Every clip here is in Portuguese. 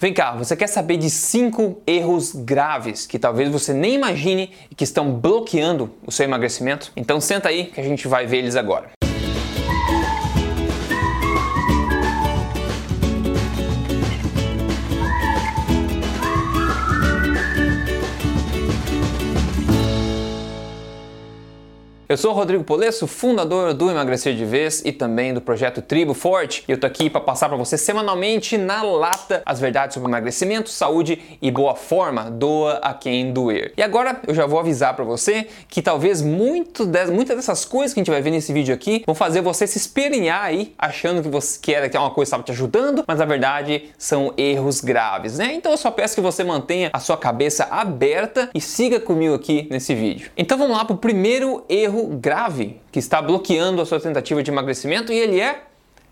Vem cá, você quer saber de cinco erros graves que talvez você nem imagine e que estão bloqueando o seu emagrecimento? Então senta aí que a gente vai ver eles agora. Eu sou Rodrigo Polesso, fundador do Emagrecer de Vez e também do projeto Tribo Forte. E eu tô aqui para passar para você semanalmente na lata as verdades sobre emagrecimento, saúde e boa forma. Doa a quem doer. E agora eu já vou avisar para você que talvez muito de, muitas dessas coisas que a gente vai ver nesse vídeo aqui vão fazer você se espernear aí achando que você quer que é uma coisa estava te ajudando, mas na verdade são erros graves, né? Então eu só peço que você mantenha a sua cabeça aberta e siga comigo aqui nesse vídeo. Então vamos lá para o primeiro erro erro grave que está bloqueando a sua tentativa de emagrecimento e ele é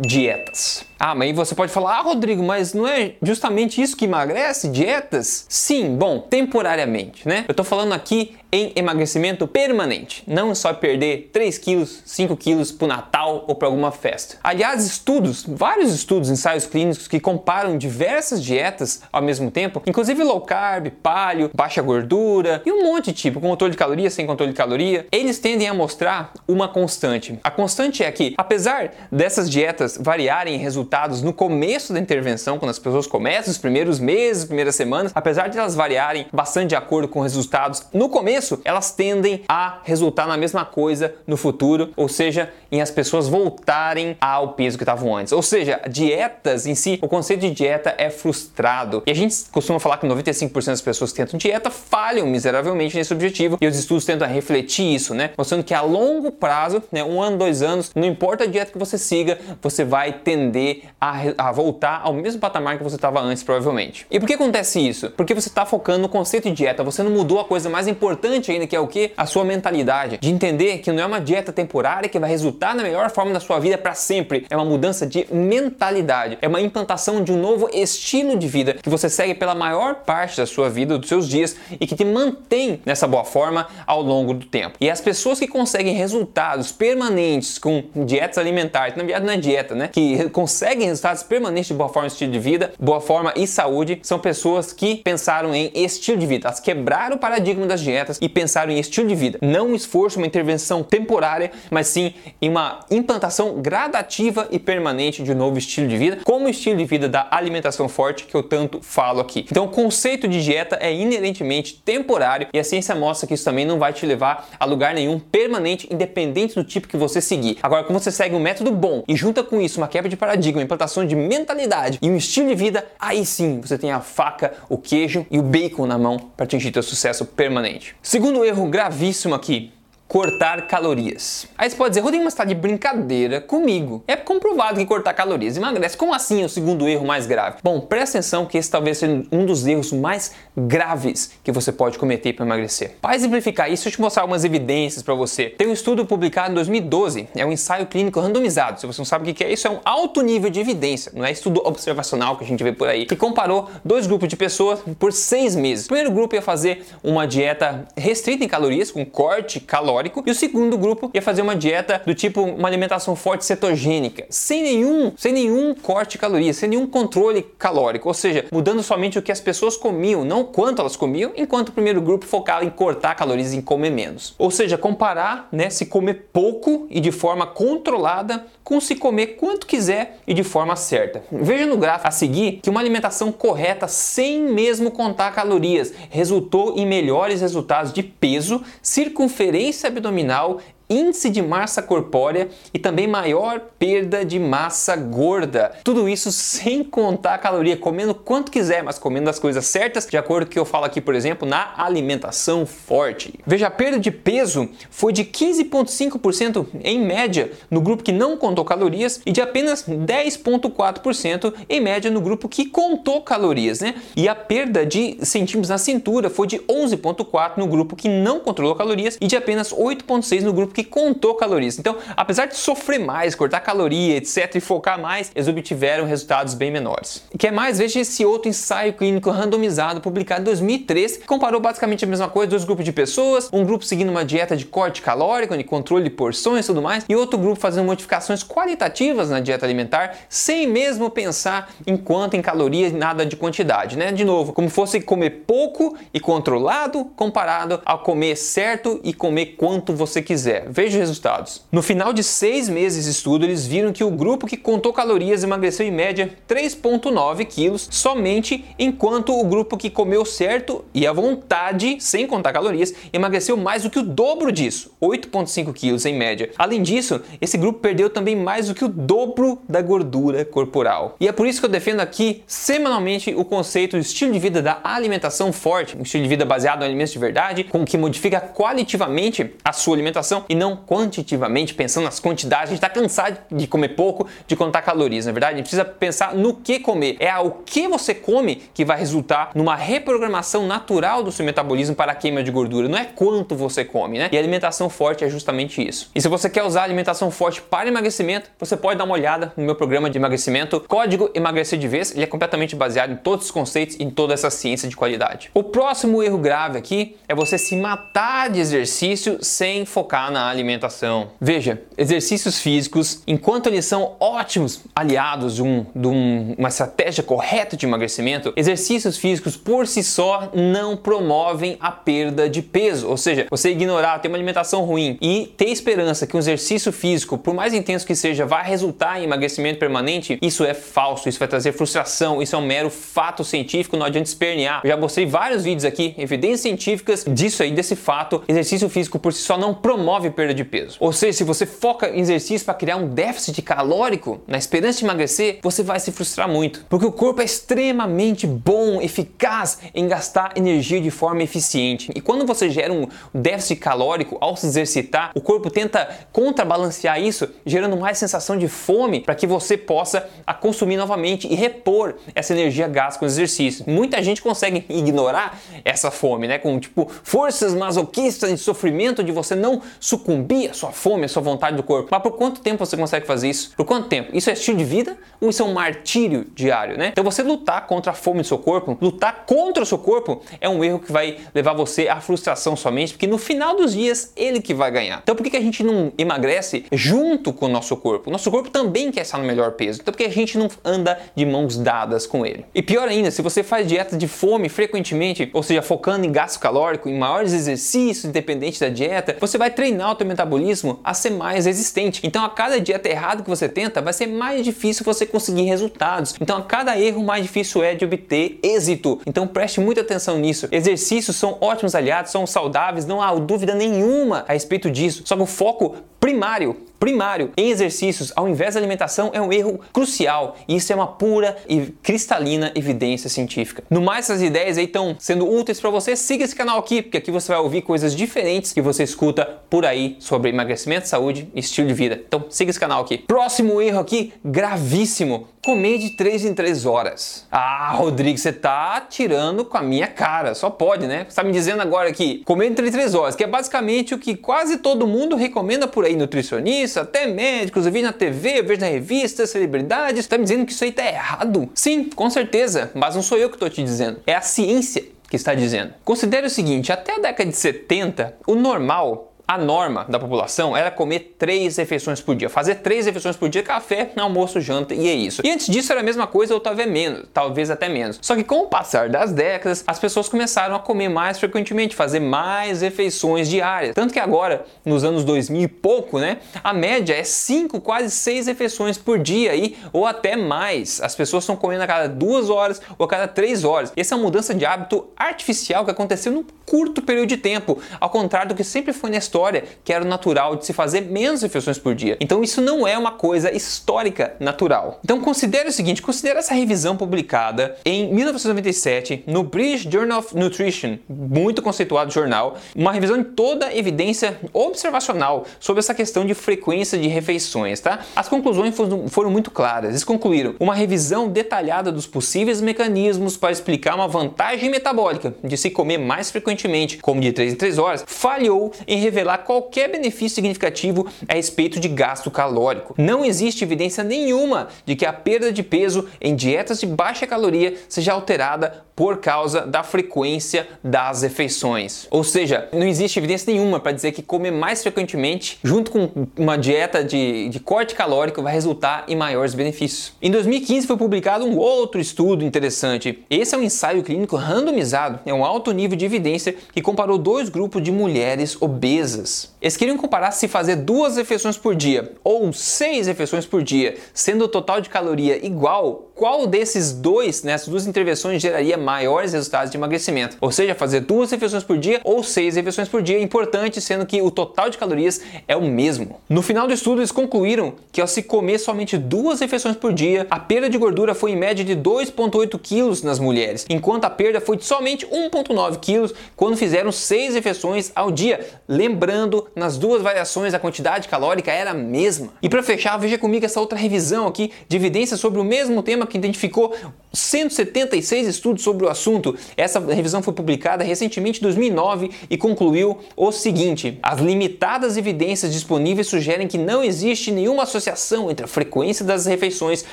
dietas. Ah, mas aí você pode falar, ah, Rodrigo, mas não é justamente isso que emagrece? Dietas? Sim, bom, temporariamente, né? Eu tô falando aqui em emagrecimento permanente, não só perder 3 quilos, 5 quilos pro Natal ou para alguma festa. Aliás, estudos, vários estudos, ensaios clínicos que comparam diversas dietas ao mesmo tempo, inclusive low carb, paleo, baixa gordura e um monte de tipo, com controle de caloria, sem controle de caloria, eles tendem a mostrar uma constante. A constante é que, apesar dessas dietas variarem em resultados no começo da intervenção, quando as pessoas começam, os primeiros meses, primeiras semanas, apesar de elas variarem bastante de acordo com resultados no começo, elas tendem a resultar na mesma coisa no futuro, ou seja, em as pessoas voltarem ao peso que estavam antes. Ou seja, dietas em si, o conceito de dieta é frustrado. E a gente costuma falar que 95% das pessoas que tentam dieta falham miseravelmente nesse objetivo, e os estudos tentam refletir isso, né? Mostrando que a longo prazo, né, um ano, dois anos, não importa a dieta que você siga, você vai tender a, a voltar ao mesmo patamar que você estava antes, provavelmente. E por que acontece isso? Porque você está focando no conceito de dieta, você não mudou a coisa mais importante ainda, que é o que? A sua mentalidade. De entender que não é uma dieta temporária que vai resultar na melhor forma da sua vida para sempre. É uma mudança de mentalidade. É uma implantação de um novo estilo de vida que você segue pela maior parte da sua vida, dos seus dias e que te mantém nessa boa forma ao longo do tempo. E as pessoas que conseguem resultados permanentes com dietas alimentares, na verdade não é dieta, né? Que conseguem resultados permanentes de boa forma estilo de vida, boa forma e saúde, são pessoas que pensaram em estilo de vida. Elas quebraram o paradigma das dietas e pensaram em estilo de vida. Não um esforço, uma intervenção temporária, mas sim em uma implantação gradativa e permanente de um novo estilo de vida, como o estilo de vida da alimentação forte que eu tanto falo aqui. Então, o conceito de dieta é inerentemente temporário e a ciência mostra que isso também não vai te levar a lugar nenhum permanente, independente do tipo que você seguir. Agora, como você segue um método bom e junta com isso uma quebra de paradigma, implantação de mentalidade e um estilo de vida, aí sim você tem a faca, o queijo e o bacon na mão para atingir seu sucesso permanente. Segundo erro gravíssimo aqui, cortar calorias. Aí você pode dizer, Rodrigo, mas está de brincadeira comigo. É comprovado que cortar calorias emagrece. Como assim é o segundo erro mais grave? Bom, presta atenção que esse talvez seja um dos erros mais graves que você pode cometer para emagrecer. Para exemplificar isso, eu te mostrar algumas evidências para você. Tem um estudo publicado em 2012, é um ensaio clínico randomizado. Se você não sabe o que é isso, é um alto nível de evidência, não é estudo observacional que a gente vê por aí, que comparou dois grupos de pessoas por seis meses. O primeiro grupo ia fazer uma dieta restrita em calorias, com corte calórico calórico, e o segundo grupo ia fazer uma dieta do tipo uma alimentação forte cetogênica, sem nenhum, sem nenhum corte de calorias, sem nenhum controle calórico, ou seja, mudando somente o que as pessoas comiam, não quanto elas comiam, enquanto o primeiro grupo focava em cortar calorias e em comer menos. Ou seja, comparar, né, se comer pouco e de forma controlada com se comer quanto quiser e de forma certa. Veja no gráfico a seguir que uma alimentação correta sem mesmo contar calorias resultou em melhores resultados de peso, circunferência abdominal índice de massa corpórea e também maior perda de massa gorda. Tudo isso sem contar a caloria, comendo quanto quiser, mas comendo as coisas certas, de acordo com o que eu falo aqui, por exemplo, na alimentação forte. Veja, a perda de peso foi de 15,5% em média no grupo que não contou calorias e de apenas 10,4% em média no grupo que contou calorias, né? E a perda de centímetros na cintura foi de 11,4% no grupo que não controlou calorias e de apenas 8,6% no grupo que que contou calorias. Então, apesar de sofrer mais, cortar caloria, etc, e focar mais, eles obtiveram resultados bem menores. Quer mais? Veja esse outro ensaio clínico randomizado publicado em 2013, que comparou basicamente a mesma coisa, dois grupos de pessoas, um grupo seguindo uma dieta de corte calórico, de controle de porções e tudo mais, e outro grupo fazendo modificações qualitativas na dieta alimentar, sem mesmo pensar em quanto em calorias, nada de quantidade, né? De novo, como fosse comer pouco e controlado comparado ao comer certo e comer quanto você quiser. Veja os resultados. No final de seis meses de estudo, eles viram que o grupo que contou calorias emagreceu em média 3,9 quilos somente, enquanto o grupo que comeu certo e à vontade, sem contar calorias, emagreceu mais do que o dobro disso, 8,5 quilos em média. Além disso, esse grupo perdeu também mais do que o dobro da gordura corporal. E é por isso que eu defendo aqui semanalmente o conceito do estilo de vida da alimentação forte, um estilo de vida baseado em alimentos de verdade, com que modifica qualitativamente a sua alimentação e não quantitativamente, pensando nas quantidades. A gente está cansado de comer pouco, de contar calorias, na é verdade? A gente precisa pensar no que comer. É o que você come que vai resultar numa reprogramação natural do seu metabolismo para a queima de gordura, não é quanto você come, né? E alimentação forte é justamente isso. E se você quer usar alimentação forte para emagrecimento, você pode dar uma olhada no meu programa de emagrecimento, Código Emagrecer de Vez. Ele é completamente baseado em todos os conceitos e em toda essa ciência de qualidade. O próximo erro grave aqui é você se matar de exercício sem focar na alimentação. Veja, exercícios físicos, enquanto eles são ótimos aliados de, um, de um, uma estratégia correta de emagrecimento, exercícios físicos por si só não promovem a perda de peso. Ou seja, você ignorar, ter uma alimentação ruim e ter esperança que um exercício físico, por mais intenso que seja, vai resultar em emagrecimento permanente, isso é falso, isso vai trazer frustração, isso é um mero fato científico, não adianta espernear. Eu já mostrei vários vídeos aqui, evidências científicas disso aí, desse fato. Exercício físico por si só não promove perda de peso. Ou seja, se você foca em exercício para criar um déficit calórico, na esperança de emagrecer, você vai se frustrar muito. Porque o corpo é extremamente bom, eficaz em gastar energia de forma eficiente. E quando você gera um déficit calórico ao se exercitar, o corpo tenta contrabalancear isso, gerando mais sensação de fome para que você possa a consumir novamente e repor essa energia gasta com exercício. Muita gente consegue ignorar essa fome, né? Com tipo forças masoquistas de sofrimento de você não sucumbir à sua fome, à sua vontade do corpo. Mas por quanto tempo você consegue fazer isso? Por quanto tempo? Isso é estilo de vida ou isso é um martírio diário, né? Então você lutar contra a fome do seu corpo, lutar contra o seu corpo é um erro que vai levar você à frustração somente, porque no final dos dias ele que vai ganhar. Então por que, a gente não emagrece junto com o nosso corpo? O nosso corpo também quer estar no melhor peso. Então por que a gente não anda de mãos dadas com ele? E pior ainda, se você faz dieta de fome frequentemente, ou seja, focando em gasto calórico, em maiores exercícios, independente da dieta, você vai treinar o teu metabolismo a ser mais resistente. Então a cada dieta errada que você tenta, vai ser mais difícil você conseguir resultados. Então a cada erro mais difícil é de obter êxito. Então preste muita atenção nisso. Exercícios são ótimos aliados, são saudáveis, não há dúvida nenhuma a respeito disso. Só que o foco primário primário em exercícios ao invés da alimentação é um erro crucial e isso é uma pura e cristalina evidência científica. No mais, essas ideias aí estão sendo úteis para você. Siga esse canal aqui, porque aqui você vai ouvir coisas diferentes que você escuta por aí sobre emagrecimento, saúde e estilo de vida. Então, siga esse canal aqui. Próximo erro aqui, gravíssimo. Comer de 3 em 3 horas. Ah, Rodrigo, você tá tirando com a minha cara. Só pode, né? Você tá me dizendo agora que comer de 3 em 3 horas, que é basicamente o que quase todo mundo recomenda por aí, nutricionista, até médicos, eu vi na TV, eu vejo na revista, celebridades. Tá me dizendo que isso aí tá errado? Sim, com certeza, mas não sou eu que tô te dizendo. É a ciência que está dizendo. Considere o seguinte, até a década de 70, o normal a norma da população era comer três refeições por dia, fazer três refeições por dia, café, almoço, janta e é isso. E antes disso era a mesma coisa ou talvez menos, talvez até menos. Só que com o passar das décadas, as pessoas começaram a comer mais frequentemente, fazer mais refeições diárias. Tanto que agora, nos anos 2000 e pouco, né, a média é cinco, quase seis refeições por dia aí, ou até mais. As pessoas estão comendo a cada duas horas ou a cada três horas. Essa é uma mudança de hábito artificial que aconteceu num curto período de tempo, ao contrário do que sempre foi na história história que era natural de se fazer menos refeições por dia. Então isso não é uma coisa histórica natural. Então considere o seguinte, considere essa revisão publicada em 1997 no British Journal of Nutrition, muito conceituado jornal, uma revisão de toda a evidência observacional sobre essa questão de frequência de refeições, tá? As conclusões foram muito claras. Eles concluíram uma revisão detalhada dos possíveis mecanismos para explicar uma vantagem metabólica de se comer mais frequentemente, como de 3 em 3 horas, falhou em revelar revelar qualquer benefício significativo a respeito de gasto calórico. Não existe evidência nenhuma de que a perda de peso em dietas de baixa caloria seja alterada por causa da frequência das refeições. Ou seja, não existe evidência nenhuma para dizer que comer mais frequentemente, junto com uma dieta de, de corte calórico, vai resultar em maiores benefícios. Em 2015 foi publicado um outro estudo interessante. Esse é um ensaio clínico randomizado, é um alto nível de evidência que comparou dois grupos de mulheres obesas. Eles queriam comparar se fazer duas refeições por dia ou seis refeições por dia, sendo o total de caloria igual, qual desses dois, nessas duas intervenções, geraria maiores resultados de emagrecimento. Ou seja, fazer duas refeições por dia ou seis refeições por dia, importante sendo que o total de calorias é o mesmo. No final do estudo, eles concluíram que ao se comer somente duas refeições por dia, a perda de gordura foi em média de 2,8 quilos nas mulheres, enquanto a perda foi de somente 1,9 quilos quando fizeram seis refeições ao dia. Lembrando, nas duas variações a quantidade calórica era a mesma. E para fechar, veja comigo essa outra revisão aqui de evidências sobre o mesmo tema que identificou 176 estudos sobre o assunto. Essa revisão foi publicada recentemente em 2009 e concluiu o seguinte: as limitadas evidências disponíveis sugerem que não existe nenhuma associação entre a frequência das refeições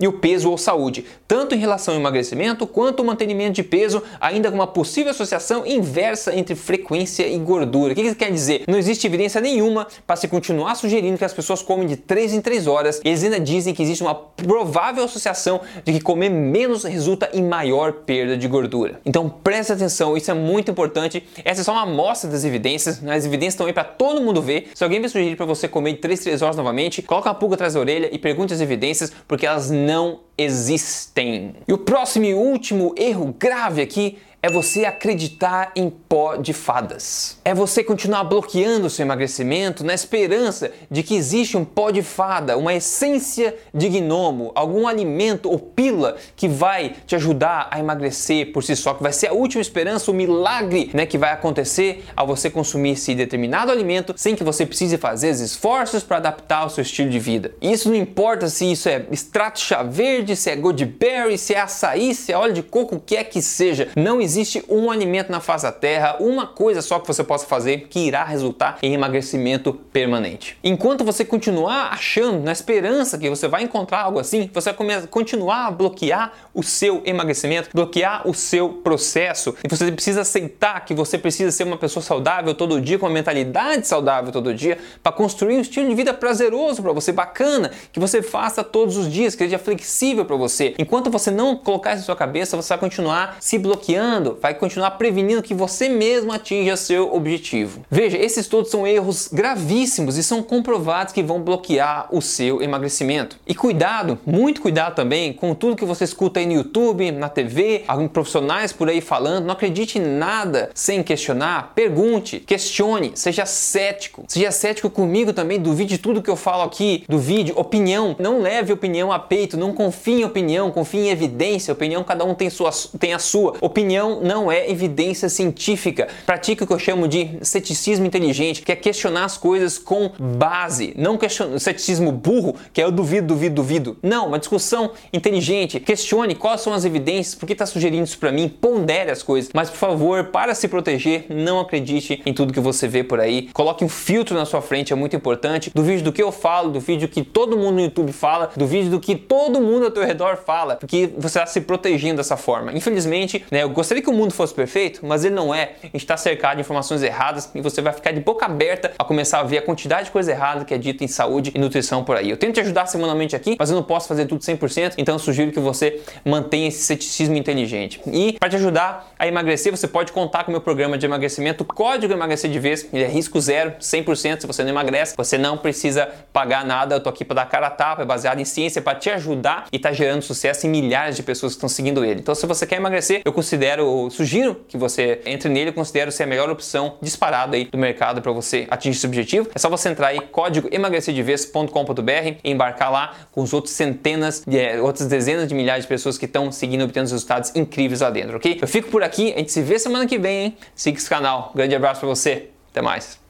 e o peso ou saúde, tanto em relação ao emagrecimento quanto ao mantenimento de peso, ainda com uma possível associação inversa entre frequência e gordura. O que isso quer dizer? Não existe evidência nenhuma para se continuar sugerindo que as pessoas comem de 3 em 3 horas. Eles ainda dizem que existe uma provável associação de que comer menos resulta em maior perda de gordura. Então preste atenção, isso é muito importante. Essa é só uma amostra das evidências, né? as evidências estão aí para todo mundo ver. Se alguém vai sugerir para você comer de 3 3 horas novamente, coloca uma pulga atrás da orelha e pergunte as evidências, porque elas não existem. E o próximo e último erro grave aqui é você acreditar em pó de fadas. É você continuar bloqueando seu emagrecimento na esperança de que existe um pó de fada, uma essência de gnomo, algum alimento ou pílula que vai te ajudar a emagrecer por si só, que vai ser a última esperança, o milagre né, que vai acontecer ao você consumir esse determinado alimento sem que você precise fazer esforços para adaptar o seu estilo de vida. Isso não importa se isso é extrato chá verde, se é goodberry, se é açaí, se é óleo de coco, o que é que seja. Não existe um alimento na face da terra, uma coisa só que você possa fazer que irá resultar em emagrecimento permanente. Enquanto você continuar achando, na esperança que você vai encontrar algo assim, você vai continuar a bloquear o seu emagrecimento, bloquear o seu processo. E você precisa aceitar que você precisa ser uma pessoa saudável todo dia, com uma mentalidade saudável todo dia, para construir um estilo de vida prazeroso para você, bacana, que você faça todos os dias, que seja flexível para você. Enquanto você não colocar isso na sua cabeça, você vai continuar se bloqueando vai continuar prevenindo que você mesmo atinja seu objetivo. Veja, esses todos são erros gravíssimos e são comprovados que vão bloquear o seu emagrecimento. E cuidado, muito cuidado também com tudo que você escuta aí no YouTube, na TV, alguns profissionais por aí falando. Não acredite em nada sem questionar. Pergunte, questione, seja cético. Seja cético comigo também, duvide de tudo que eu falo aqui, duvide opinião. Não leve opinião a peito, não confie em opinião, confie em evidência. Opinião cada um tem, sua, tem a sua. Opinião não, é evidência científica. Pratique o que eu chamo de ceticismo inteligente, que é questionar as coisas com base, não questionar ceticismo burro, que é eu duvido, duvido, duvido. Não, uma discussão inteligente. Questione quais são as evidências, por que está sugerindo isso para mim, pondere as coisas. Mas, por favor, para se proteger, não acredite em tudo que você vê por aí. Coloque um filtro na sua frente, é muito importante. Do vídeo do que eu falo, do vídeo que todo mundo no YouTube fala, do vídeo do que todo mundo ao teu redor fala, porque você está se protegendo dessa forma. Infelizmente, né, eu gostaria gostaria que o mundo fosse perfeito, mas ele não é. A gente está cercado de informações erradas e você vai ficar de boca aberta a começar a ver a quantidade de coisa errada que é dita em saúde e nutrição por aí. Eu tento te ajudar semanalmente aqui, mas eu não posso fazer tudo 100%, então eu sugiro que você mantenha esse ceticismo inteligente. E para te ajudar a emagrecer, você pode contar com o meu programa de emagrecimento, Código Emagrecer de Vez, ele é risco zero, 100%. Se você não emagrece, você não precisa pagar nada. Eu tô aqui para dar cara a tapa, é baseado em ciência para te ajudar e tá gerando sucesso em milhares de pessoas que estão seguindo ele. Então, se você quer emagrecer, eu considero eu sugiro que você entre nele, considero ser a melhor opção disparada aí do mercado para você atingir esse objetivo. É só você entrar aí código emagrecerdeves.com.br e embarcar lá com os outros centenas, de, é, outras dezenas de milhares de pessoas que estão seguindo obtendo resultados incríveis lá dentro, ok? Eu fico por aqui, a gente se vê semana que vem, hein? Siga esse canal. grande abraço para você. Até mais.